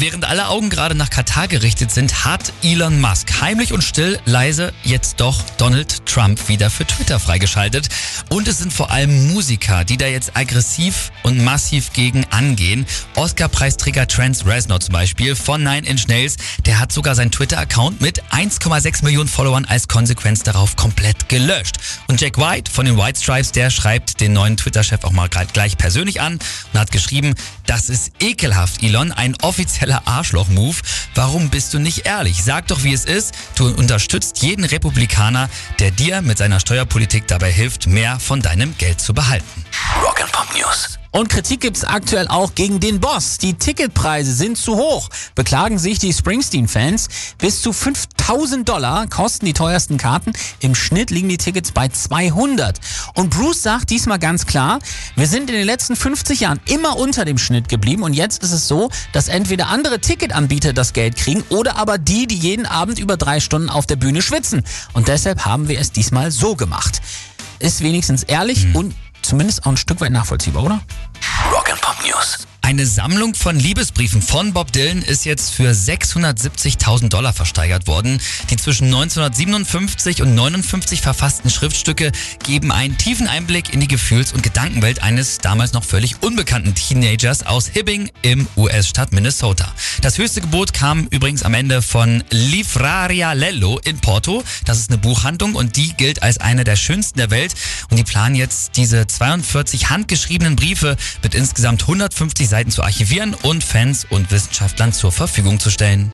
Während alle Augen gerade nach Katar gerichtet sind, hat Elon Musk heimlich und still, leise jetzt doch Donald Trump wieder für Twitter freigeschaltet. Und es sind vor allem Musiker, die da jetzt aggressiv und massiv gegen angehen. Oscar-Preisträger Trent Reznor zum Beispiel von Nine Inch Nails, der hat sogar seinen Twitter-Account mit 1,6 Millionen Followern als Konsequenz darauf komplett gelöscht. Und Jack White von den White Stripes, der schreibt den neuen Twitter-Chef auch mal gleich persönlich an und hat geschrieben, das ist ekelhaft, Elon, ein offizieller totaler Arschloch-Move. Warum bist du nicht ehrlich? Sag doch, wie es ist. Du unterstützt jeden Republikaner, der dir mit seiner Steuerpolitik dabei hilft, mehr von deinem Geld zu behalten. Rock'n'Pop News. Und Kritik gibt's aktuell auch gegen den Boss. Die Ticketpreise sind zu hoch, beklagen sich die Springsteen-Fans. Bis zu 5000 Dollar kosten die teuersten Karten. Im Schnitt liegen die Tickets bei 200. Und Bruce sagt diesmal ganz klar, wir sind in den letzten 50 Jahren immer unter dem Schnitt geblieben und jetzt ist es so, dass entweder andere Ticketanbieter das Geld kriegen oder aber die, die jeden Abend über drei Stunden auf der Bühne schwitzen. Und deshalb haben wir es diesmal so gemacht. Ist wenigstens ehrlich mhm. und zumindest auch ein Stück weit nachvollziehbar, oder? Rock'n'Pop News. Eine Sammlung von Liebesbriefen von Bob Dylan ist jetzt für 670.000 Dollar versteigert worden. Die zwischen 1957 und 59 verfassten Schriftstücke geben einen tiefen Einblick in die Gefühls- und Gedankenwelt eines damals noch völlig unbekannten Teenagers aus Hibbing im US-Staat Minnesota. Das höchste Gebot kam übrigens am Ende von Livraria Lello in Porto. Das ist eine Buchhandlung und die gilt als eine der schönsten der Welt. Und die planen jetzt diese 42 handgeschriebenen Briefe mit insgesamt 150 Seiten zu archivieren und Fans und Wissenschaftlern zur Verfügung zu stellen.